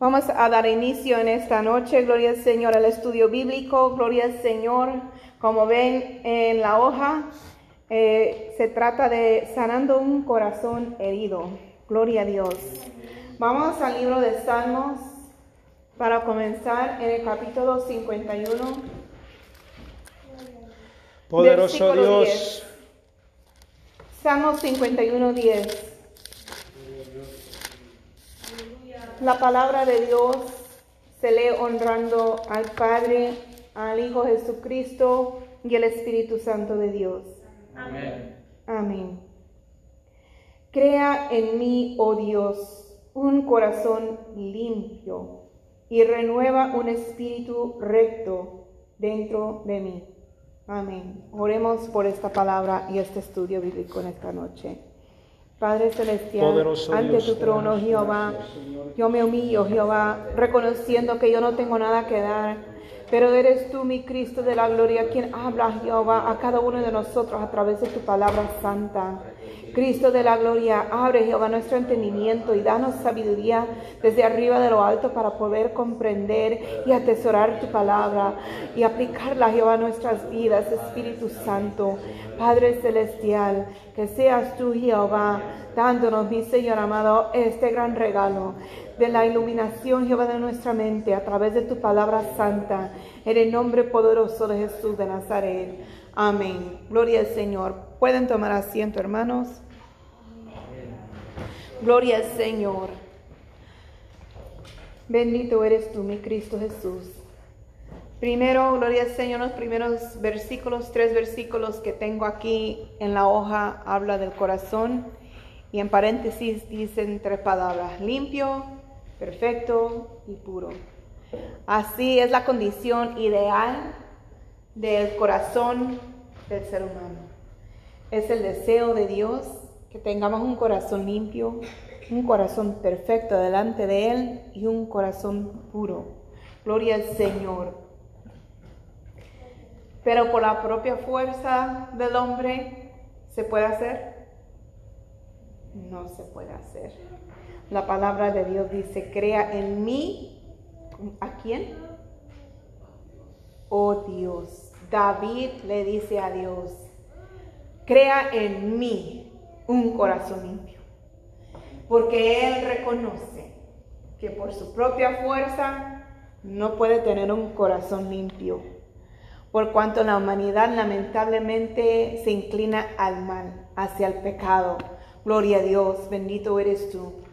Vamos a dar inicio en esta noche, gloria al Señor, al estudio bíblico, gloria al Señor. Como ven en la hoja, eh, se trata de sanando un corazón herido, gloria a Dios. Vamos al libro de Salmos para comenzar en el capítulo 51. Poderoso Dios, 10. Salmos 51, 10. La palabra de Dios se lee honrando al Padre, al Hijo Jesucristo y al Espíritu Santo de Dios. Amén. Amén. Crea en mí, oh Dios, un corazón limpio y renueva un espíritu recto dentro de mí. Amén. Oremos por esta palabra y este estudio bíblico en esta noche. Padre Celestial, Poderoso ante Dios, tu trono, Jehová, yo me humillo, Jehová, reconociendo que yo no tengo nada que dar, pero eres tú, mi Cristo de la gloria, quien habla, Jehová, a cada uno de nosotros a través de tu palabra santa. Cristo de la gloria, abre, Jehová, nuestro entendimiento y danos sabiduría desde arriba de lo alto para poder comprender y atesorar tu palabra y aplicarla, Jehová, a nuestras vidas, Espíritu Santo. Padre Celestial, que seas tú, Jehová, dándonos, mi Señor amado, este gran regalo de la iluminación, Jehová, de nuestra mente a través de tu palabra santa, en el nombre poderoso de Jesús de Nazaret. Amén. Gloria al Señor. Pueden tomar asiento, hermanos. Gloria al Señor. Bendito eres tú, mi Cristo Jesús. Primero, gloria al Señor, los primeros versículos, tres versículos que tengo aquí en la hoja, habla del corazón y en paréntesis dicen tres palabras, limpio, perfecto y puro. Así es la condición ideal del corazón del ser humano. Es el deseo de Dios que tengamos un corazón limpio, un corazón perfecto delante de Él y un corazón puro. Gloria al Señor. Pero por la propia fuerza del hombre, ¿se puede hacer? No se puede hacer. La palabra de Dios dice, crea en mí, ¿a quién? Oh Dios. David le dice a Dios, crea en mí un corazón limpio. Porque él reconoce que por su propia fuerza no puede tener un corazón limpio. Por cuanto la humanidad lamentablemente se inclina al mal, hacia el pecado. Gloria a Dios, bendito eres tú.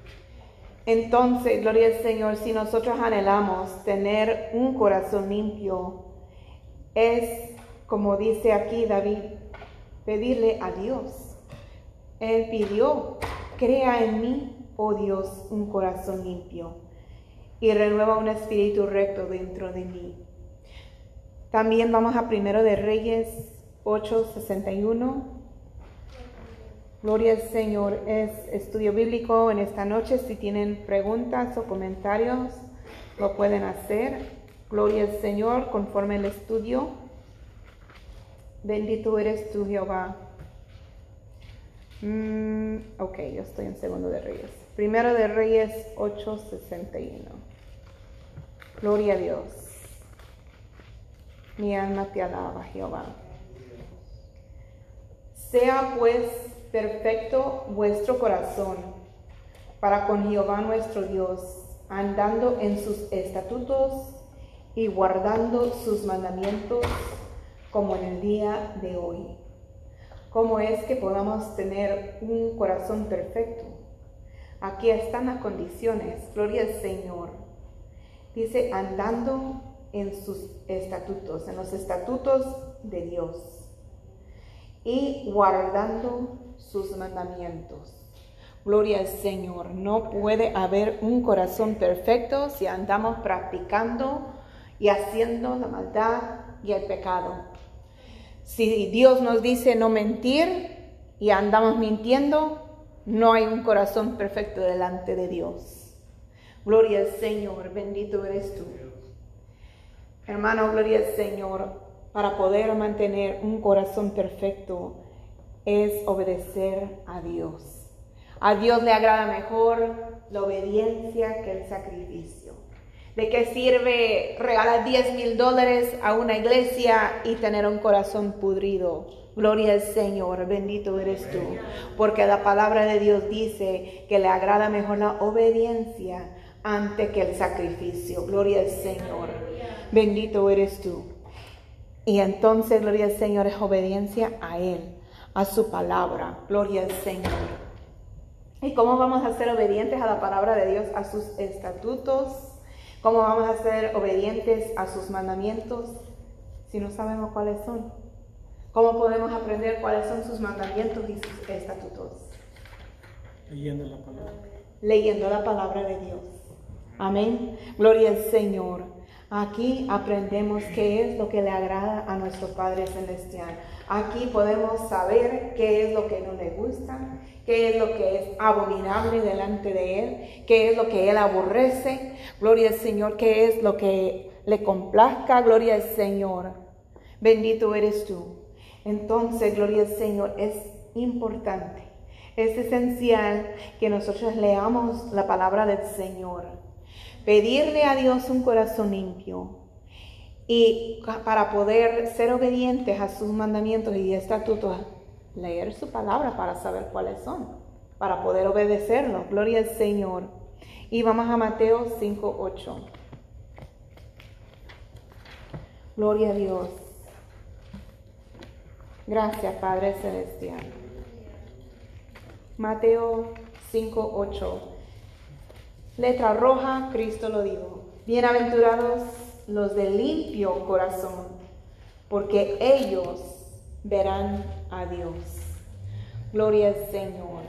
Entonces, gloria al Señor, si nosotros anhelamos tener un corazón limpio, es como dice aquí David, pedirle a Dios. Él pidió, crea en mí, oh Dios, un corazón limpio y renueva un espíritu recto dentro de mí. También vamos a Primero de Reyes 8:61. Gloria al Señor. Es estudio bíblico en esta noche. Si tienen preguntas o comentarios, lo pueden hacer. Gloria al Señor conforme el estudio. Bendito eres tú, Jehová. Mm, ok, yo estoy en Segundo de Reyes. Primero de Reyes 8:61. Gloria a Dios. Mi alma te alaba, Jehová. Sea pues perfecto vuestro corazón para con Jehová nuestro Dios, andando en sus estatutos y guardando sus mandamientos como en el día de hoy. ¿Cómo es que podamos tener un corazón perfecto? Aquí están las condiciones, gloria al Señor. Dice, andando en sus estatutos, en los estatutos de Dios y guardando sus mandamientos. Gloria al Señor. No puede haber un corazón perfecto si andamos practicando y haciendo la maldad y el pecado. Si Dios nos dice no mentir y andamos mintiendo, no hay un corazón perfecto delante de Dios. Gloria al Señor, bendito eres tú. Hermano, gloria al Señor. Para poder mantener un corazón perfecto es obedecer a Dios. A Dios le agrada mejor la obediencia que el sacrificio. ¿De qué sirve regalar 10 mil dólares a una iglesia y tener un corazón pudrido? Gloria al Señor, bendito eres tú. Porque la palabra de Dios dice que le agrada mejor la obediencia antes que el sacrificio. Gloria al Señor, bendito eres tú. Y entonces, gloria al Señor, es obediencia a Él, a su palabra. Gloria al Señor. ¿Y cómo vamos a ser obedientes a la palabra de Dios, a sus estatutos? ¿Cómo vamos a ser obedientes a sus mandamientos si no sabemos cuáles son? ¿Cómo podemos aprender cuáles son sus mandamientos y sus estatutos? Leyendo la palabra. Leyendo la palabra de Dios. Amén. Gloria al Señor. Aquí aprendemos qué es lo que le agrada a nuestro Padre Celestial. Aquí podemos saber qué es lo que no le gusta, qué es lo que es abominable delante de Él, qué es lo que Él aborrece. Gloria al Señor, qué es lo que le complazca. Gloria al Señor. Bendito eres tú. Entonces, gloria al Señor, es importante, es esencial que nosotros leamos la palabra del Señor. Pedirle a Dios un corazón limpio, y para poder ser obedientes a sus mandamientos y estatutos, leer su palabra para saber cuáles son, para poder obedecerlo. Gloria al Señor. Y vamos a Mateo 5, 8. Gloria a Dios. Gracias, Padre Celestial. Mateo 5, 8. Letra roja, Cristo lo dijo. Bienaventurados los de limpio corazón, porque ellos verán a Dios. Gloria al Señor.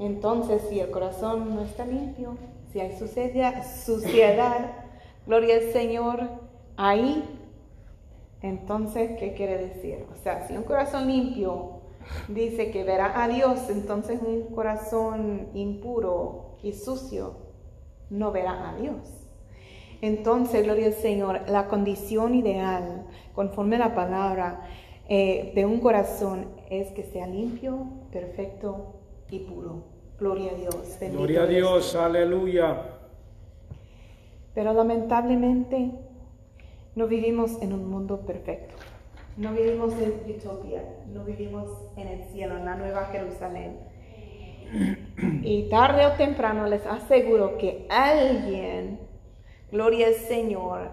Entonces, si el corazón no está limpio, si hay suciedad, gloria al Señor, ahí, entonces, ¿qué quiere decir? O sea, si un corazón limpio dice que verá a Dios, entonces un corazón impuro y sucio no verá a Dios. Entonces, gloria al Señor, la condición ideal, conforme a la palabra eh, de un corazón, es que sea limpio, perfecto y puro. Gloria a Dios. Gloria a Dios, aleluya. Pero lamentablemente no vivimos en un mundo perfecto. No vivimos en utopía, no vivimos en el cielo, en la nueva Jerusalén. Y tarde o temprano les aseguro que alguien gloria al Señor,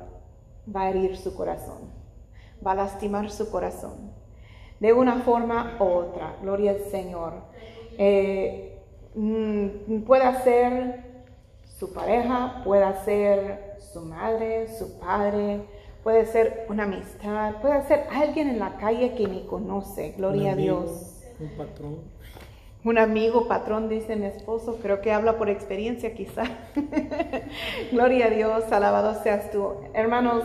va a herir su corazón, va a lastimar su corazón, de una forma u otra, gloria al Señor. Eh, mm, puede ser su pareja, puede ser su madre, su padre, puede ser una amistad, puede ser alguien en la calle que ni conoce, gloria a Dios. Un patrón un amigo, patrón, dice mi esposo, creo que habla por experiencia quizá. Gloria a Dios, alabado seas tú. Hermanos,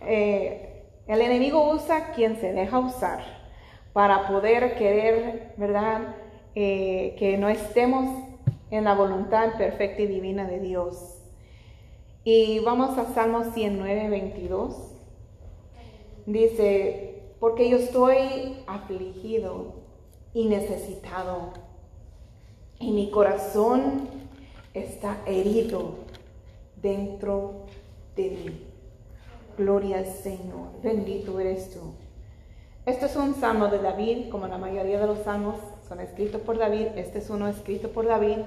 eh, el enemigo usa quien se deja usar para poder querer, ¿verdad? Eh, que no estemos en la voluntad perfecta y divina de Dios. Y vamos a Salmo 109, 22. Dice, porque yo estoy afligido y necesitado. Y mi corazón está herido dentro de mí. Gloria al Señor. Bendito eres tú. Este es un salmo de David, como la mayoría de los salmos son escritos por David. Este es uno escrito por David.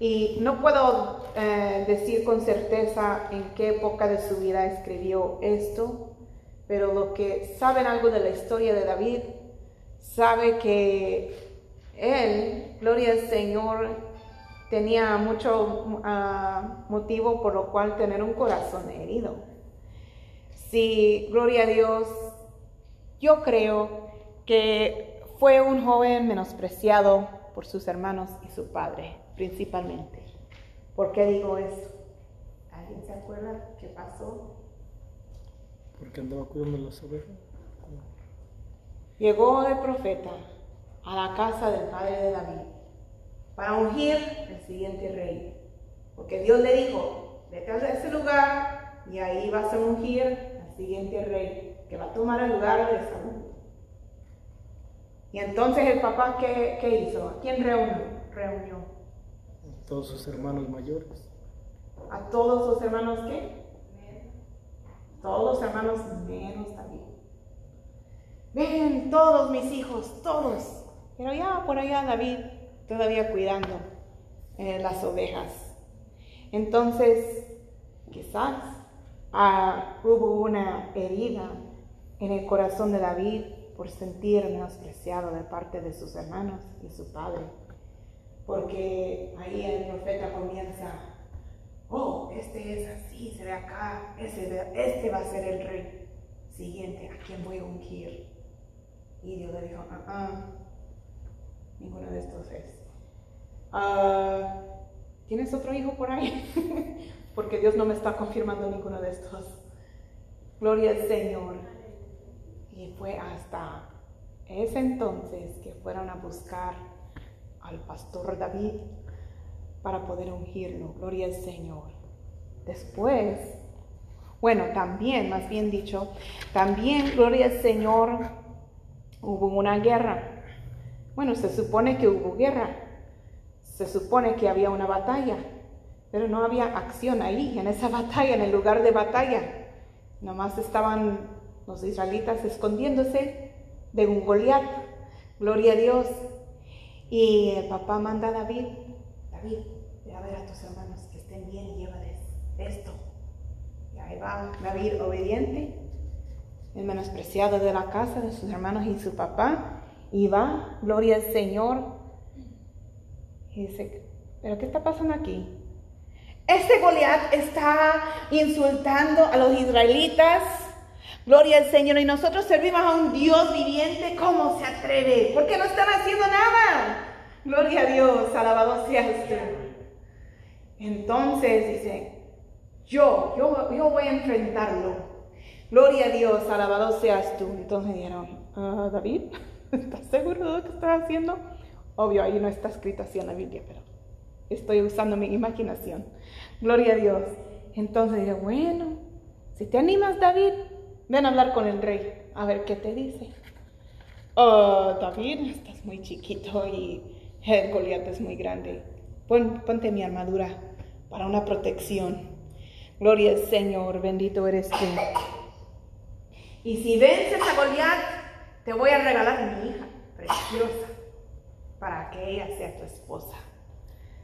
Y no puedo eh, decir con certeza en qué época de su vida escribió esto, pero lo que saben algo de la historia de David sabe que él, gloria al Señor, tenía mucho ah, motivo por lo cual tener un corazón herido. Sí, gloria a Dios, yo creo que fue un joven menospreciado por sus hermanos y su padre, principalmente. ¿Por qué digo esto? ¿Alguien se acuerda qué pasó? Porque andaba cuidando las ovejas. Llegó el profeta a la casa del padre de David para ungir el siguiente rey. Porque Dios le dijo, vete a ese lugar y ahí vas a ungir al siguiente rey que va a tomar el lugar de Saúl. Y entonces el papá, ¿qué, hizo? ¿A quién reunió? reunió? Todos sus hermanos mayores. ¿A todos los hermanos qué? Todos los hermanos menos también. Ven, todos mis hijos, todos. Pero ya por allá David todavía cuidando eh, las ovejas. Entonces, quizás ah, hubo una herida en el corazón de David por sentir menospreciado de parte de sus hermanos y su padre. Porque ahí el profeta comienza, oh, este es así, se ve acá, este, este va a ser el rey siguiente, a quien voy a ungir. Y Dios le dijo, ah, ah, ninguno de estos es. Ah, ¿Tienes otro hijo por ahí? Porque Dios no me está confirmando ninguno de estos. Gloria al Señor. Y fue hasta ese entonces que fueron a buscar al pastor David para poder ungirlo. Gloria al Señor. Después, bueno, también, más bien dicho, también, gloria al Señor, hubo una guerra. Bueno, se supone que hubo guerra. Se supone que había una batalla, pero no había acción ahí, en esa batalla, en el lugar de batalla. Nomás estaban los israelitas escondiéndose de un Goliat. Gloria a Dios. Y el papá manda a David, David, ve a ver a tus hermanos que estén bien y llévales esto. Y ahí va David obediente, el menospreciado de la casa de sus hermanos y su papá. Y va, gloria al Señor. Y dice, ¿pero qué está pasando aquí? Este Goliat está insultando a los israelitas Gloria al Señor. Y nosotros servimos a un Dios viviente. ¿Cómo se atreve? Porque no están haciendo nada. Gloria a Dios. Alabado sea usted. Entonces dice, yo, yo, yo voy a enfrentarlo. Gloria a Dios. Alabado seas tú. Entonces dijeron, ah, David, ¿estás seguro de lo que estás haciendo? Obvio, ahí no está escrito así en la Biblia, pero estoy usando mi imaginación. Gloria a Dios. Entonces dije, bueno, si te animas, David, Ven a hablar con el rey, a ver qué te dice. Oh, David, estás muy chiquito y el Goliat es muy grande. ponte mi armadura para una protección. Gloria al Señor, bendito eres tú. Y si vences a Goliat, te voy a regalar mi hija preciosa para que ella sea tu esposa.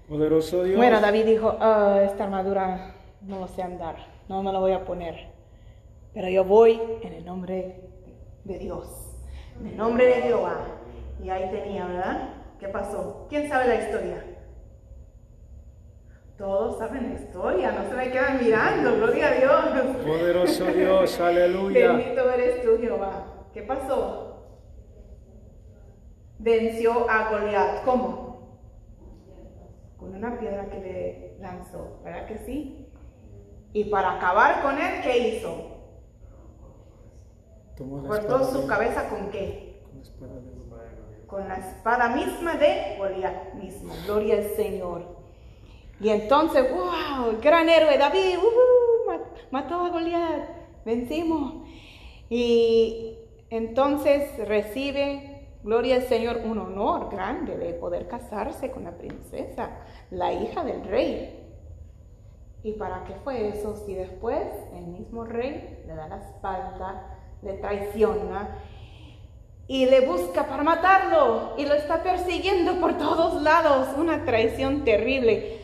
Poderoso Dios. Bueno, David dijo, oh, esta armadura no lo sé andar, no me la voy a poner. Pero yo voy en el nombre de Dios, en el nombre de Jehová. Y ahí tenía, ¿verdad? ¿Qué pasó? ¿Quién sabe la historia? Todos saben la historia, no se me quedan mirando, gloria a Dios. Poderoso Dios, aleluya. Bendito eres tú, Jehová. ¿Qué pasó? Venció a Goliat. ¿Cómo? Con una piedra que le lanzó, ¿verdad que sí? Y para acabar con él, ¿qué hizo? Cortó su cabeza con qué? Con la espada misma de Goliat mismo. Gloria al Señor. Y entonces, wow, gran héroe David, mató a Goliat, vencimos. Y entonces recibe, gloria al Señor, un honor grande de poder casarse con la princesa, la hija del rey. ¿Y para qué fue eso? Si después el mismo rey le da la espalda le traiciona y le busca para matarlo y lo está persiguiendo por todos lados. Una traición terrible.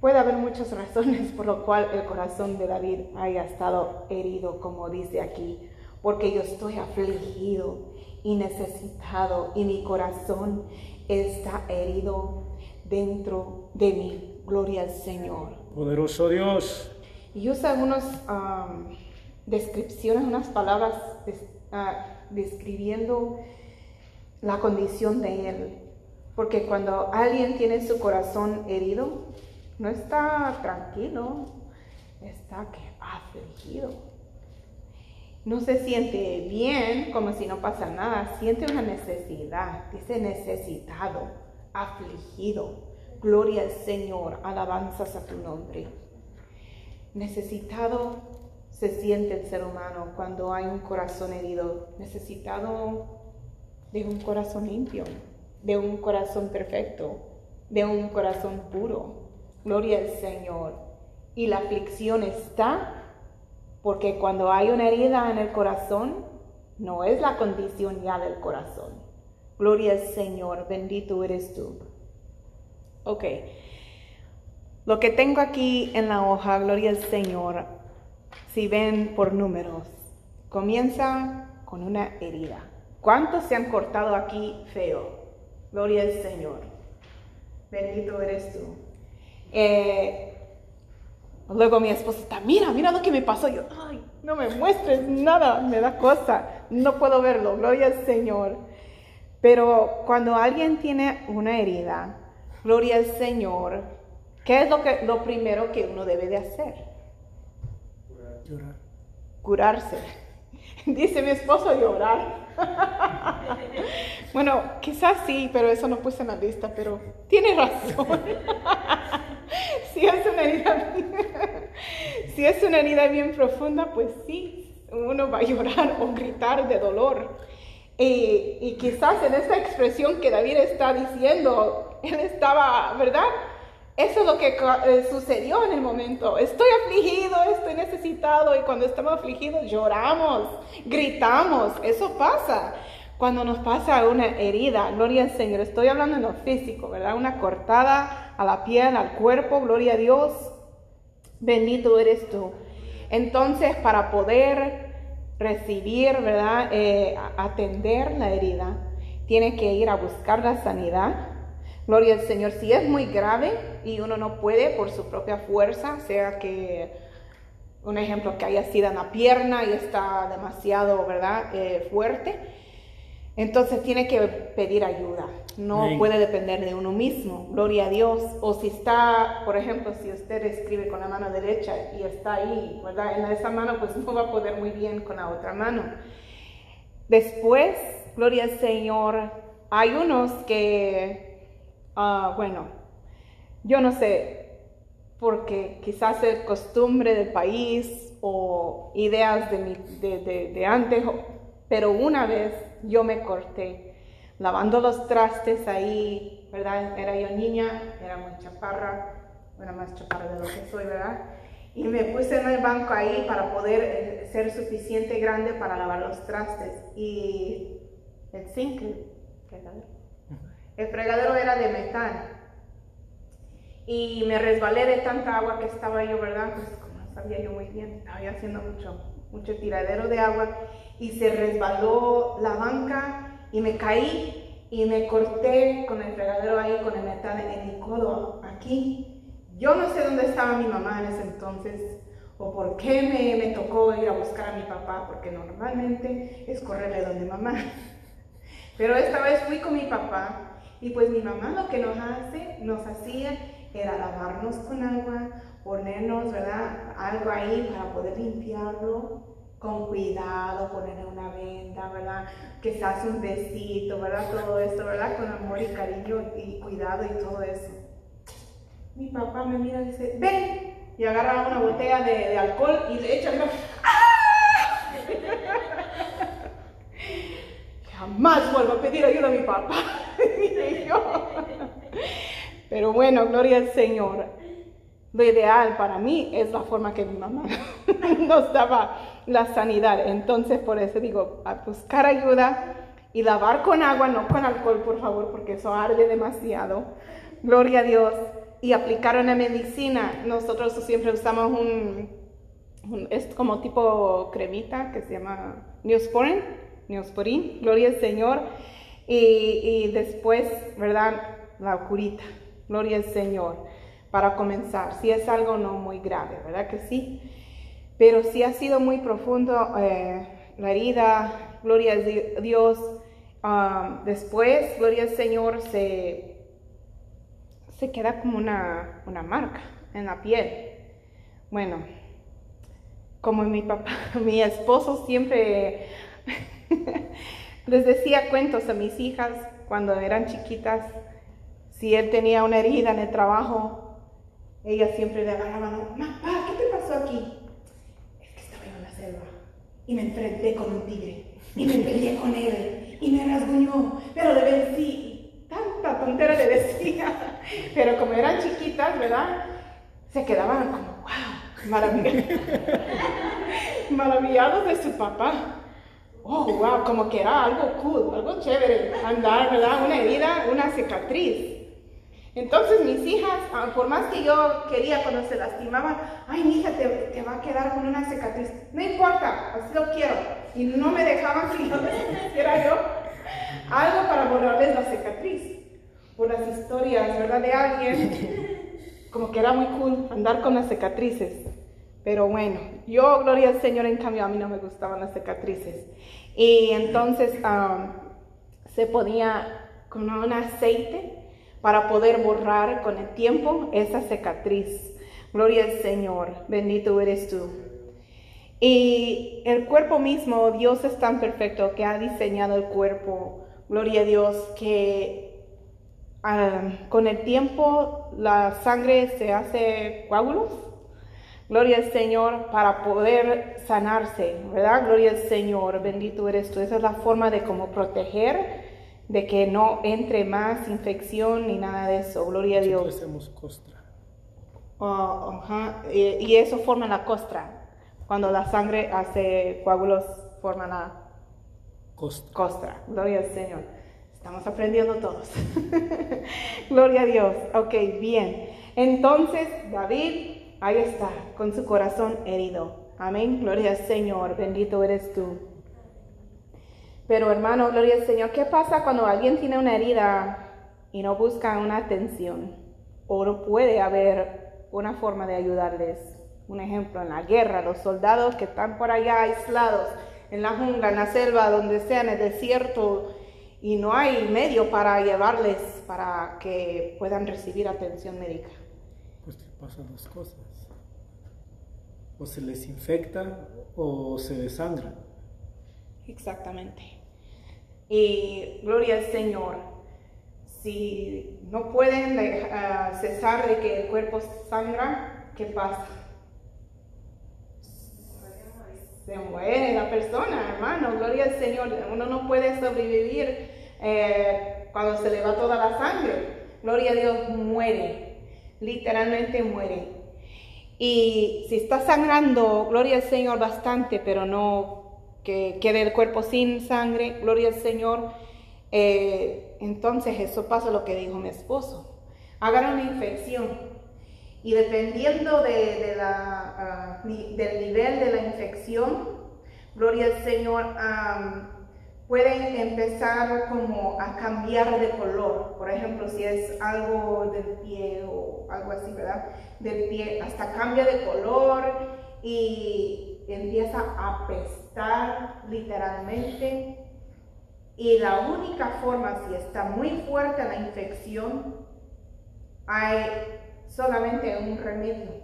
Puede haber muchas razones por lo cual el corazón de David haya estado herido, como dice aquí, porque yo estoy afligido y necesitado y mi corazón está herido dentro de mí. Gloria al Señor. Poderoso Dios. Y usa algunos descripciones, unas palabras ah, describiendo la condición de él. Porque cuando alguien tiene su corazón herido, no está tranquilo, está afligido. No se siente bien, como si no pasa nada, siente una necesidad, dice necesitado, afligido. Gloria al Señor, alabanzas a tu nombre. Necesitado se siente el ser humano cuando hay un corazón herido, necesitado de un corazón limpio, de un corazón perfecto. de un corazón puro. Gloria al Señor. Y la aflicción está porque cuando hay una herida en el corazón, no es la condición ya del corazón. Gloria al Señor, bendito eres tú. Ok. Lo que tengo aquí en la hoja, gloria al Señor, si ven por números, comienza con una herida. ¿Cuántos se han cortado aquí feo? Gloria al Señor. Bendito eres tú. Eh, luego mi esposo está, mira, mira lo que me pasó. Yo, ay, no me muestres nada, me da cosa. No puedo verlo. Gloria al Señor. Pero cuando alguien tiene una herida, gloria al Señor, ¿qué es lo, que, lo primero que uno debe de hacer? Llorar. Curarse. Dice mi esposo llorar. bueno, quizás sí, pero eso no puse en la lista, pero tiene razón. si, es una herida, si es una herida bien profunda, pues sí, uno va a llorar o gritar de dolor. Y, y quizás en esta expresión que David está diciendo, él estaba, ¿verdad? Eso es lo que eh, sucedió en el momento. Estoy afligido, estoy necesitado y cuando estamos afligidos lloramos, gritamos. Eso pasa cuando nos pasa una herida. Gloria al Señor. Estoy hablando en lo físico, ¿verdad? Una cortada a la piel, al cuerpo. Gloria a Dios. Bendito eres tú. Entonces, para poder recibir, ¿verdad? Eh, atender la herida, tiene que ir a buscar la sanidad Gloria al Señor. Si es muy grave y uno no puede por su propia fuerza, sea que un ejemplo que haya sido en la pierna y está demasiado, ¿verdad? Eh, fuerte, entonces tiene que pedir ayuda. No puede depender de uno mismo. Gloria a Dios. O si está, por ejemplo, si usted escribe con la mano derecha y está ahí, ¿verdad? En esa mano, pues no va a poder muy bien con la otra mano. Después, gloria al Señor, hay unos que Ah, bueno, yo no sé, porque quizás es costumbre del país o ideas de, de, antes, pero una vez yo me corté lavando los trastes ahí, ¿verdad? Era yo niña, era muy chaparra, era más chaparra de lo que soy, ¿verdad? Y me puse en el banco ahí para poder eh, ser suficiente grande para lavar los trastes. Y el zinc, ¿qué el fregadero era de metal. Y me resbalé de tanta agua que estaba yo, ¿verdad? Pues como sabía yo muy bien, estaba haciendo mucho, mucho tiradero de agua. Y se resbaló la banca y me caí y me corté con el fregadero ahí, con el metal en mi codo, aquí. Yo no sé dónde estaba mi mamá en ese entonces o por qué me, me tocó ir a buscar a mi papá, porque normalmente es correrle donde mamá. Pero esta vez fui con mi papá y pues mi mamá lo que nos hace, nos hacía era lavarnos con agua, ponernos, ¿verdad? Algo ahí para poder limpiarlo con cuidado, ponerle una venda, ¿verdad? Que se hace un besito, ¿verdad? Todo esto, ¿verdad? Con amor y cariño y cuidado y todo eso. Mi papá me mira y dice, ven, y agarra una botella de, alcohol y le echa, ¡Ah! Jamás vuelvo a pedir ayuda a mi papá. Pero bueno, gloria al Señor. Lo ideal para mí es la forma que mi mamá nos daba la sanidad. Entonces, por eso digo, a buscar ayuda y lavar con agua, no con alcohol, por favor, porque eso arde demasiado. Gloria a Dios. Y aplicar una medicina. Nosotros siempre usamos un, es como tipo cremita que se llama Neosporin. Neosporin. Gloria al Señor. Y, después, ¿verdad? La curita. Gloria al Señor. Para comenzar, si es algo no muy grave, ¿verdad que sí? Pero si ha sido muy profundo eh, la herida, gloria a Dios. Um, después, gloria al Señor, se, se queda como una, una marca en la piel. Bueno, como mi papá, mi esposo siempre Les decía cuentos a mis hijas cuando eran chiquitas. Si él tenía una herida en el trabajo, ellas siempre le agarraban, mamá, ¿qué te pasó aquí? Es que estaba en la selva y me enfrenté con un tigre y me peleé con él y me rasguñó, pero le vencí. Tanta tontera le decía. Pero como eran chiquitas, ¿verdad? Se quedaban como, wow, maravillados, maravillados de su papá. Oh, wow, como que era algo cool, algo chévere, andar, ¿verdad? Una herida, una cicatriz. Entonces mis hijas, ah, por más que yo quería cuando se lastimaban, ay, mi hija te, te va a quedar con una cicatriz. No importa, así lo quiero. Y no me dejaban que yo les hiciera yo algo para borrarles la cicatriz. Por las historias, ¿verdad? De alguien, como que era muy cool andar con las cicatrices. Pero bueno, yo, gloria al Señor, en cambio a mí no me gustaban las cicatrices. Y entonces ah, se ponía con un aceite para poder borrar con el tiempo esa cicatriz. Gloria al Señor, bendito eres tú. Y el cuerpo mismo, Dios es tan perfecto que ha diseñado el cuerpo, gloria a Dios, que um, con el tiempo la sangre se hace coágulos. Gloria al Señor para poder sanarse, ¿verdad? Gloria al Señor, bendito eres tú. Esa es la forma de cómo proteger de que no entre más infección ni nada de eso. Gloria a Dios. hacemos costra. Oh, y, eso forma la costra. Cuando la sangre hace coágulos, forma la costra. costra. Gloria al Señor. Estamos aprendiendo todos. Gloria a Dios. Ok, bien. Entonces, David, ahí está, con su corazón herido. Amén. Gloria al Señor. Bendito eres tú. Pero hermano, gloria al Señor, ¿qué pasa cuando alguien tiene una herida y no busca una atención? O no puede haber una forma de ayudarles. Un ejemplo, en la guerra, los soldados que están por allá aislados, en la jungla, en la selva, donde sea, en el desierto, y no hay medio para llevarles para que puedan recibir atención médica. Pues que pasan dos cosas. O se les infecta o se desangran. Exactamente. Y gloria al Señor. Si no pueden uh, cesar de que el cuerpo sangra, ¿qué pasa? Se muere la persona, hermano. Gloria al Señor. Uno no puede sobrevivir eh, cuando se le va toda la sangre. Gloria a Dios, muere. Literalmente muere. Y si está sangrando, gloria al Señor bastante, pero no que quede el cuerpo sin sangre, gloria al Señor. Eh, entonces eso pasa lo que dijo mi esposo. Hagan una infección y dependiendo de, la, ah, del nivel de la infección, gloria al Señor, pueden empezar como a cambiar de color. Por ejemplo, si es algo del pie o algo así, ¿verdad? Del pie, hasta cambia de color y empieza a pesar literalmente y la única forma, si está muy fuerte la infección, hay solamente un remedio.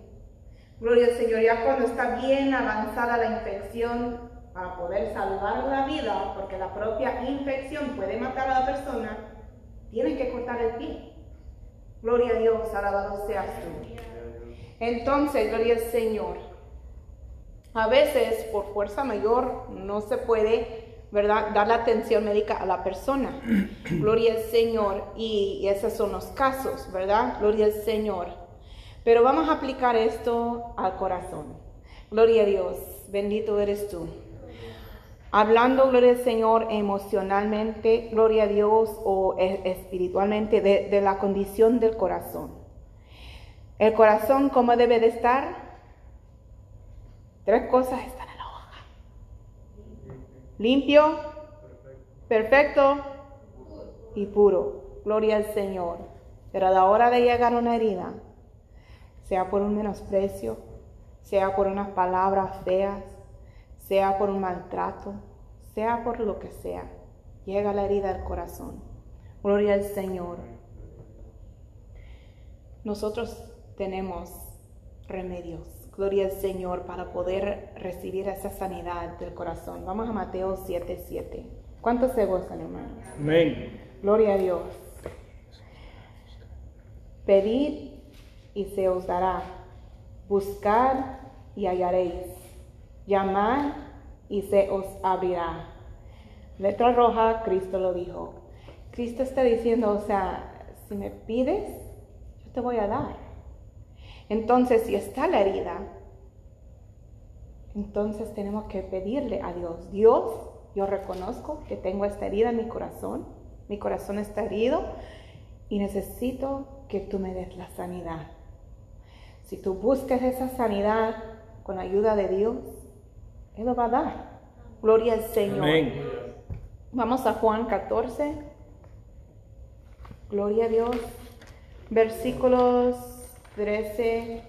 Gloria al Señor, ya cuando está bien avanzada la infección, para poder salvar la vida, porque la propia infección puede matar a la persona, tienen que cortar el pie. Gloria a Dios, alabado seas tú. Entonces, gloria al Señor. A veces, por fuerza mayor, no se puede, ¿verdad?, dar la atención médica a la persona. Gloria al Señor. Y esos son los casos, ¿verdad? Gloria al Señor. Pero vamos a aplicar esto al corazón. Gloria a Dios. Bendito eres tú. Hablando, gloria al Señor, emocionalmente, gloria a Dios, o espiritualmente, de, de la condición del corazón. El corazón, ¿cómo debe de estar? Tres cosas están en la hoja. Limpio, perfecto y puro. Gloria al Señor. Pero a la hora de llegar a una herida, sea por un menosprecio, sea por unas palabras feas, sea por un maltrato, sea por lo que sea, llega la herida al corazón. Gloria al Señor. Nosotros tenemos remedios Gloria al Señor para poder recibir esa sanidad del corazón. Vamos a Mateo 7:7. 7. ¿Cuántos se gozan, hermanos? Amén. Gloria a Dios. Pedid y se os dará. Buscad y hallaréis. Llamad y se os abrirá. Letra roja, Cristo lo dijo. Cristo está diciendo, o sea, si me pides, yo te voy a dar. Entonces, si está la herida, entonces tenemos que pedirle a Dios, Dios, yo reconozco que tengo esta herida en mi corazón, mi corazón está herido y necesito que tú me des la sanidad. Si tú buscas esa sanidad con ayuda de Dios, Él lo va a dar. Gloria al Señor. Vamos a Juan 14. Gloria a Dios. Versículos 13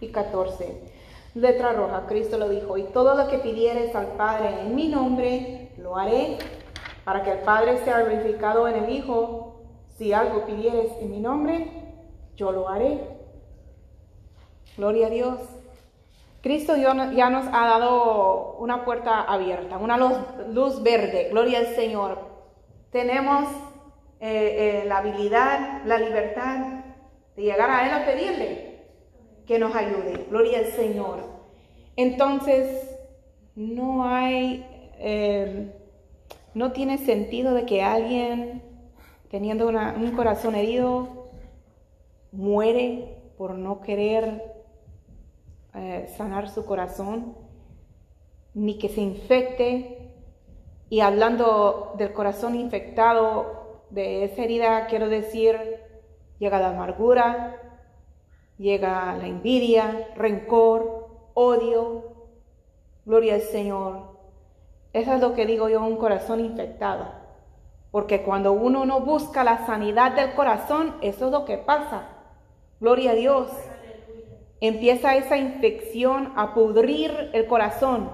y 14. Letra roja, Cristo lo dijo, y todo lo que pidieres al Padre en mi nombre, lo haré, para que el Padre sea glorificado en el Hijo. Si algo pidieres en mi nombre, yo lo haré. Gloria a Dios. Cristo ya nos ha dado una puerta abierta, una luz, verde. Gloria al Señor. Tenemos eh, eh, la habilidad, la libertad de llegar a Él a pedirle que nos ayude. Gloria al Señor. Entonces, no hay, eh, no tiene sentido de que alguien teniendo un corazón herido muere por no querer eh, sanar su corazón, ni que se infecte. Y hablando del corazón infectado, de esa herida, quiero decir, llega la amargura, llega la envidia, rencor, odio. Gloria al Señor. Eso es lo que digo yo, un corazón infectado. Porque cuando uno no busca la sanidad del corazón, eso es lo que pasa. Gloria a Dios. Empieza esa infección a pudrir el corazón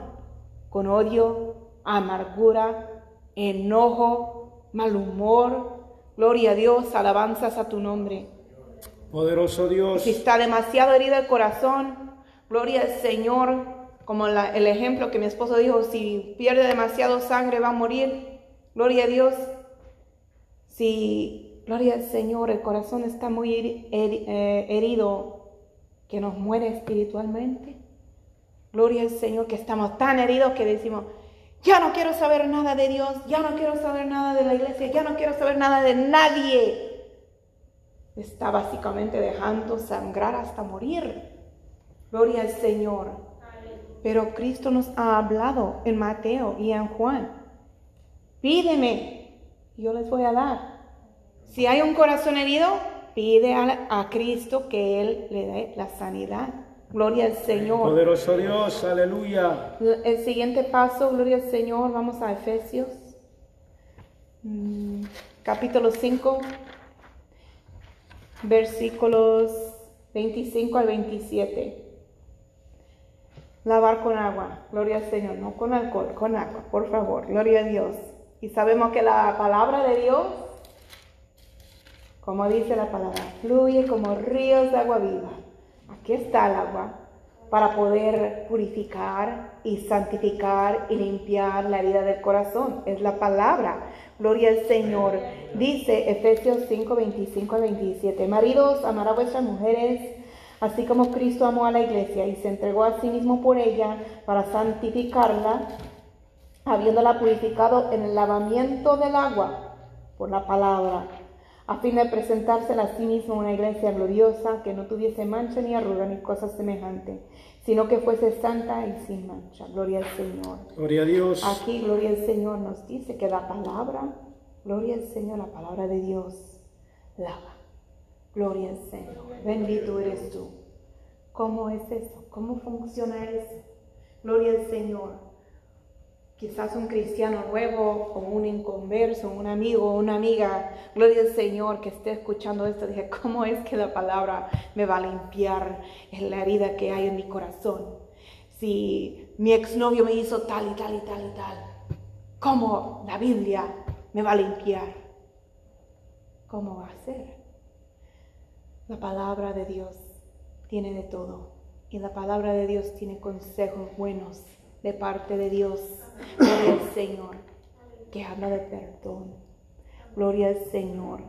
con odio, amargura, enojo, mal humor. Gloria a Dios, alabanzas a tu nombre. Poderoso Dios. Si está demasiado herido el corazón, gloria al Señor, como el ejemplo que mi esposo dijo, si pierde demasiado sangre va a morir. Gloria a Dios. Si, gloria al Señor, el corazón está muy eh, herido, que nos muere espiritualmente. Gloria al Señor, que estamos tan heridos que decimos, ya no quiero saber nada de Dios, ya no quiero saber nada de la iglesia, ya no quiero saber nada de nadie está básicamente dejando sangrar hasta morir. Gloria al Señor. Pero Cristo nos ha hablado en Mateo y en Juan. Pídeme, yo les voy a dar. Si hay un corazón herido, pide a, Cristo que Él le dé la sanidad. Gloria al Señor. Poderoso Dios, aleluya. El siguiente paso, gloria al Señor, vamos a Efesios, mm, capítulo 5 versículos 25 al 27. Lavar con agua, gloria al Señor, no con alcohol, con agua, por favor, gloria a Dios. Y sabemos que la palabra de Dios, como dice la palabra, fluye como ríos de agua viva. Aquí está el agua para poder purificar y santificar y limpiar la vida del corazón. Es la palabra. Gloria al Señor. Dice Efesios 5, 25 al 27. Maridos, amar a vuestras mujeres, así como Cristo amó a la iglesia y se entregó a sí mismo por ella para santificarla, habiéndola purificado en el lavamiento del agua por la palabra a fin de presentársela a sí mismo una iglesia gloriosa que no tuviese mancha ni arruga ni cosa semejante, sino que fuese santa y sin mancha. Gloria al Señor. Gloria a Dios. Aquí, gloria al Señor, nos dice que la palabra, gloria al Señor, la palabra de Dios, lava. Gloria al Señor. Bendito eres tú. ¿Cómo es eso? ¿Cómo funciona eso? Gloria al Señor quizás un cristiano nuevo o un inconverso, un amigo una amiga, gloria al Señor que esté escuchando esto, dije, ¿cómo es que la palabra me va a limpiar la herida que hay en mi corazón? Si mi exnovio me hizo tal y tal y tal y tal, ¿cómo la Biblia me va a limpiar? ¿Cómo va a ser? La palabra de Dios tiene de todo y la palabra de Dios tiene consejos buenos de parte de Dios. Gloria al Señor, que habla de perdón. Gloria al Señor,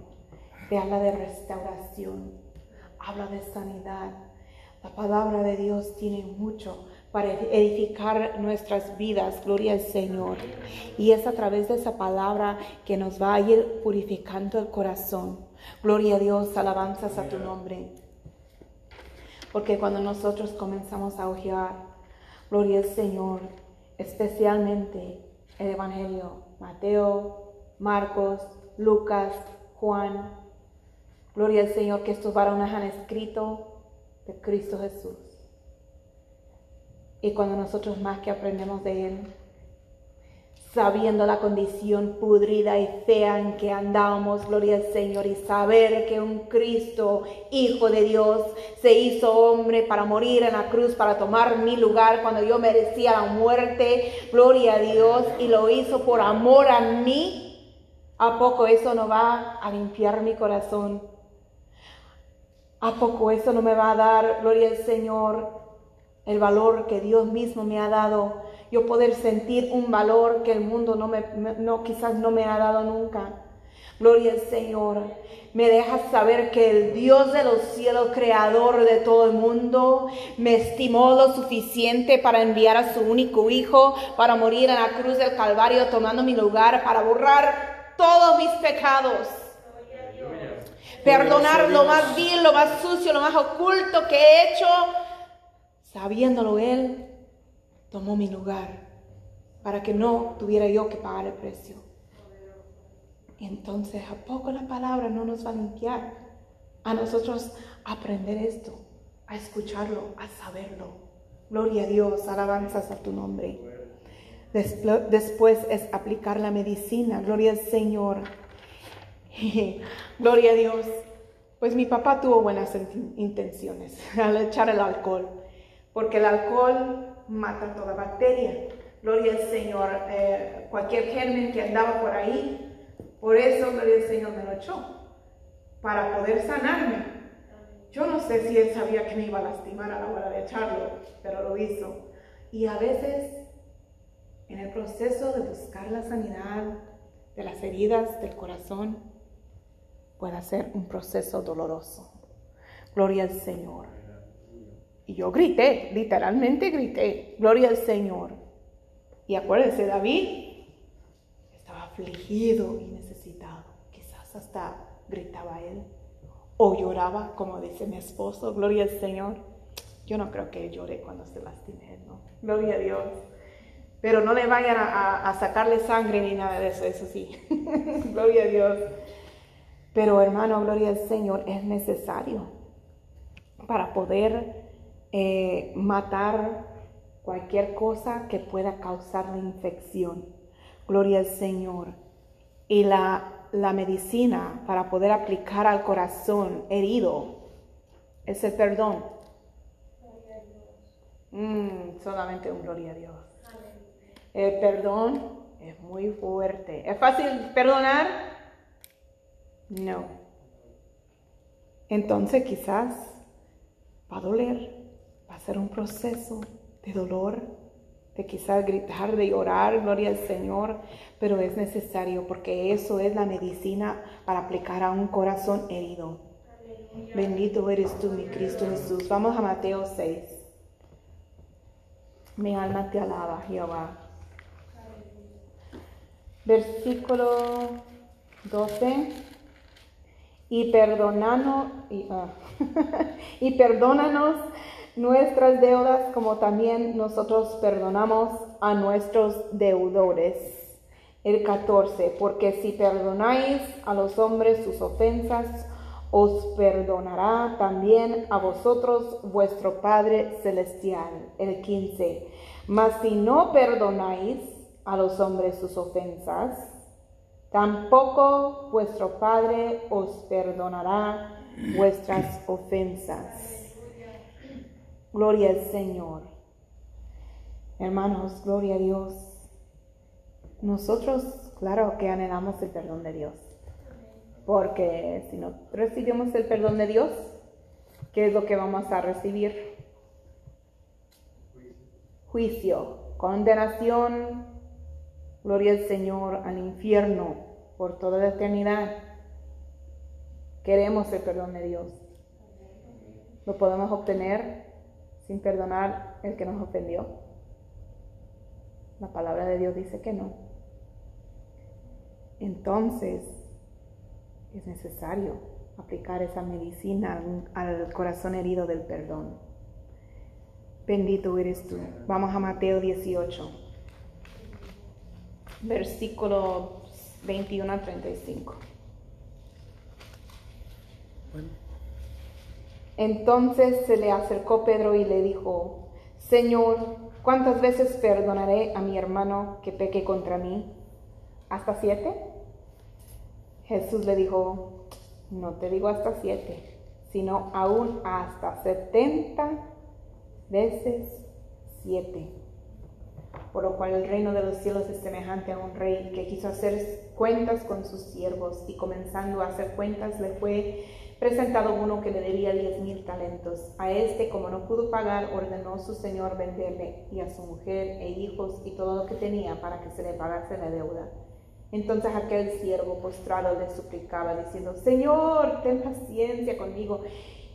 que habla de restauración. Habla de sanidad. La palabra de Dios tiene mucho para edificar nuestras vidas. Gloria al Señor. Y es a través de esa palabra que nos va a ir purificando el corazón. Gloria a Dios, alabanzas a tu nombre. Porque cuando nosotros comenzamos a ojear, gloria al Señor, especialmente el Evangelio, Mateo, Marcos, Lucas, Juan, gloria al Señor que estos varones han escrito de Cristo Jesús. Y cuando nosotros más que aprendemos de Él, sabiendo la condición pudrida y fea en que andábamos, gloria al Señor, y saber que un Cristo, Hijo de Dios, se hizo hombre para morir en la cruz, para tomar mi lugar cuando yo merecía la muerte, gloria a Dios, y lo hizo por amor a mí, ¿a poco eso no va a limpiar mi corazón? ¿A poco eso no me va a dar, gloria al Señor, el valor que Dios mismo me ha dado? Yo poder sentir un valor que el mundo no me, no, quizás no me ha dado nunca. Gloria al Señor. Me deja saber que el Dios de los cielos, creador de todo el mundo, me estimó lo suficiente para enviar a su único hijo, para morir en la cruz del Calvario, tomando mi lugar, para borrar todos mis pecados. Perdonar lo más vil, lo más sucio, lo más oculto que he hecho, sabiéndolo Él tomó mi lugar para que no tuviera yo que pagar el precio. entonces, ¿a poco la palabra no nos va a limpiar? A nosotros aprender esto, a escucharlo, a saberlo. Gloria a Dios, alabanzas a tu nombre. Después es aplicar la medicina. Gloria al Señor. Gloria a Dios. Pues mi papá tuvo buenas intenciones al echar el alcohol, porque el alcohol mata toda bacteria. Gloria al Señor. Eh, cualquier germen que andaba por ahí, por eso, gloria al Señor, me lo echó. Para poder sanarme. Yo no sé si él sabía que me iba a lastimar a la hora de echarlo, pero lo hizo. Y a veces, en el proceso de buscar la sanidad de las heridas del corazón, puede ser un proceso doloroso. Gloria al Señor. Y yo grité, literalmente grité, gloria al Señor. Y acuérdense, David estaba afligido y necesitado. Quizás hasta gritaba él o lloraba, como dice mi esposo, gloria al Señor. Yo no creo que llore cuando se lastime, ¿no? Gloria a Dios. Pero no le vayan a, a sacarle sangre ni nada de eso, eso sí. gloria a Dios. Pero hermano, gloria al Señor, es necesario para poder eh, matar cualquier cosa que pueda causar la infección. Gloria al Señor. Y la, la medicina para poder aplicar al corazón herido es el perdón. Mm, solamente un gloria a Dios. El perdón es muy fuerte. ¿Es fácil perdonar? No. Entonces quizás va a doler ser un proceso de dolor, de quizás gritar, de llorar, gloria al Señor, pero es necesario porque eso es la medicina para aplicar a un corazón herido. Bendito eres tú, mi Cristo Jesús. Vamos a Mateo 6. Mi alma te alaba, Jehová. Versículo 12. Y perdonanos, y, ah, y perdónanos nuestras deudas como también nosotros perdonamos a nuestros deudores. El 14, porque si perdonáis a los hombres sus ofensas, os perdonará también a vosotros vuestro Padre Celestial. El 15, mas si no perdonáis a los hombres sus ofensas, tampoco vuestro Padre os perdonará vuestras ofensas. Gloria al Señor. Hermanos, gloria a Dios. Nosotros, claro que anhelamos el perdón de Dios. Porque si no recibimos el perdón de Dios, ¿qué es lo que vamos a recibir? Juicio, condenación, gloria al Señor, al infierno por toda la eternidad. Queremos el perdón de Dios. Lo podemos obtener sin perdonar el que nos ofendió? La palabra de Dios dice que no. Entonces, es necesario aplicar esa medicina al corazón herido del perdón. Bendito eres tú. Vamos a Mateo 18, versículo 21 a 35. Entonces se le acercó Pedro y le dijo, Señor, ¿cuántas veces perdonaré a mi hermano que peque contra mí? ¿Hasta siete? Jesús le dijo, no te digo hasta siete, sino aún hasta setenta veces siete. Por lo cual el reino de los cielos es semejante a un rey que quiso hacer cuentas con sus siervos y comenzando a hacer cuentas le fue presentado uno que le debía diez mil talentos. A este, como no pudo pagar, ordenó su señor venderle y a su mujer e hijos y todo lo que tenía para que se le pagase la deuda. Entonces aquel siervo postrado le suplicaba diciendo, Señor, ten paciencia conmigo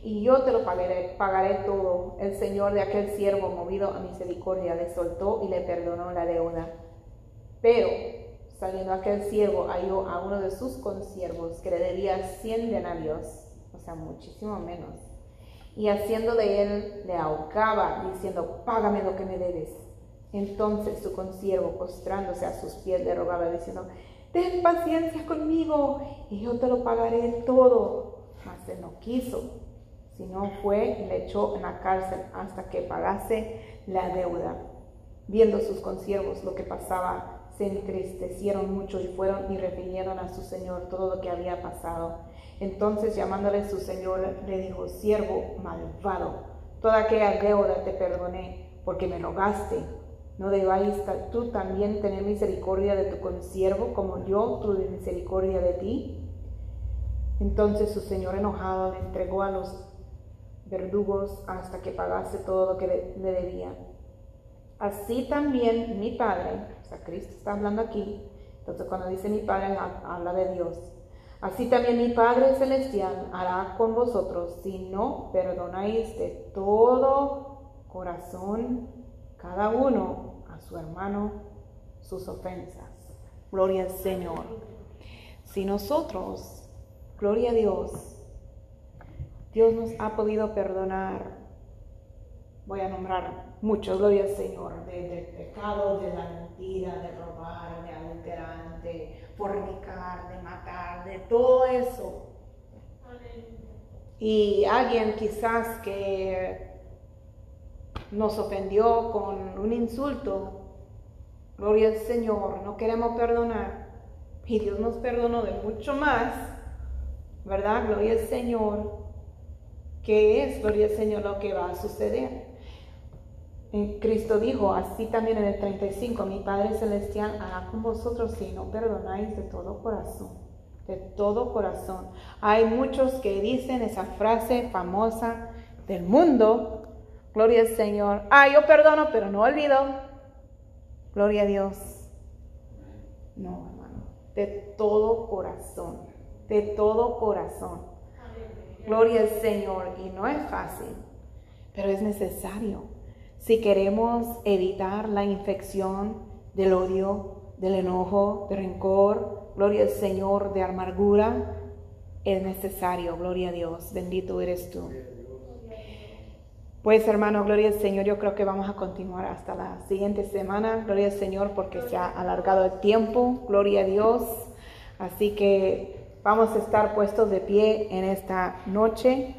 y yo te lo pagaré, todo. El señor de aquel siervo, movido a misericordia, le soltó y le perdonó la deuda. Pero saliendo aquel siervo halló a uno de sus consiervos que le debía cien denarios sea, muchísimo menos. Y haciendo de él, le ahogaba, diciendo, págame lo que me debes. Entonces su consiervo, postrándose a sus pies, le rogaba, diciendo, ten paciencia conmigo y yo te lo pagaré todo. Mas él no quiso, sino fue y le echó en la cárcel hasta que pagase la deuda. Viendo sus consiervos lo que pasaba, se entristecieron mucho y fueron y refirieron a su señor todo lo que había pasado. Entonces llamándole su señor le dijo, siervo malvado, toda aquella deuda te perdoné porque me rogaste. ¿No debáis tú también tener misericordia de tu consiervo como yo tuve misericordia de ti? Entonces su señor enojado le entregó a los verdugos hasta que pagase todo lo que le, debía. Así también mi Padre, o sea, Cristo está hablando aquí, entonces cuando dice mi Padre habla de Dios, Así también mi Padre Celestial hará con vosotros si no perdonáis de todo corazón cada uno a su hermano sus ofensas. Gloria al Señor. Si nosotros, gloria a Dios, Dios nos ha podido perdonar, voy a nombrar muchos, gloria al Señor, del pecado, de la mentira, de robar, de adulterar, de fornicar, de matar, de todo eso. Y alguien quizás que nos ofendió con un insulto, gloria al Señor, no queremos perdonar. Y Dios nos perdonó de mucho más, ¿verdad? Gloria al Señor. ¿Qué es, gloria al Señor, lo que va a suceder? Cristo dijo, así también en el 35, mi Padre Celestial hará con vosotros si no perdonáis de todo corazón, de todo corazón. Hay muchos que dicen esa frase famosa del mundo, gloria al Señor, ah, yo perdono, pero no olvido, gloria a Dios. No, hermano, de todo corazón, de todo corazón. Gloria al Señor, y no es fácil, pero es necesario si queremos evitar la infección del odio, del enojo, del rencor, gloria al Señor, de amargura, es necesario, gloria a Dios, bendito eres tú. Pues hermano, gloria al Señor, yo creo que vamos a continuar hasta la siguiente semana, gloria al Señor porque se ha alargado el tiempo, gloria a Dios. Así que vamos a estar puestos de pie en esta noche.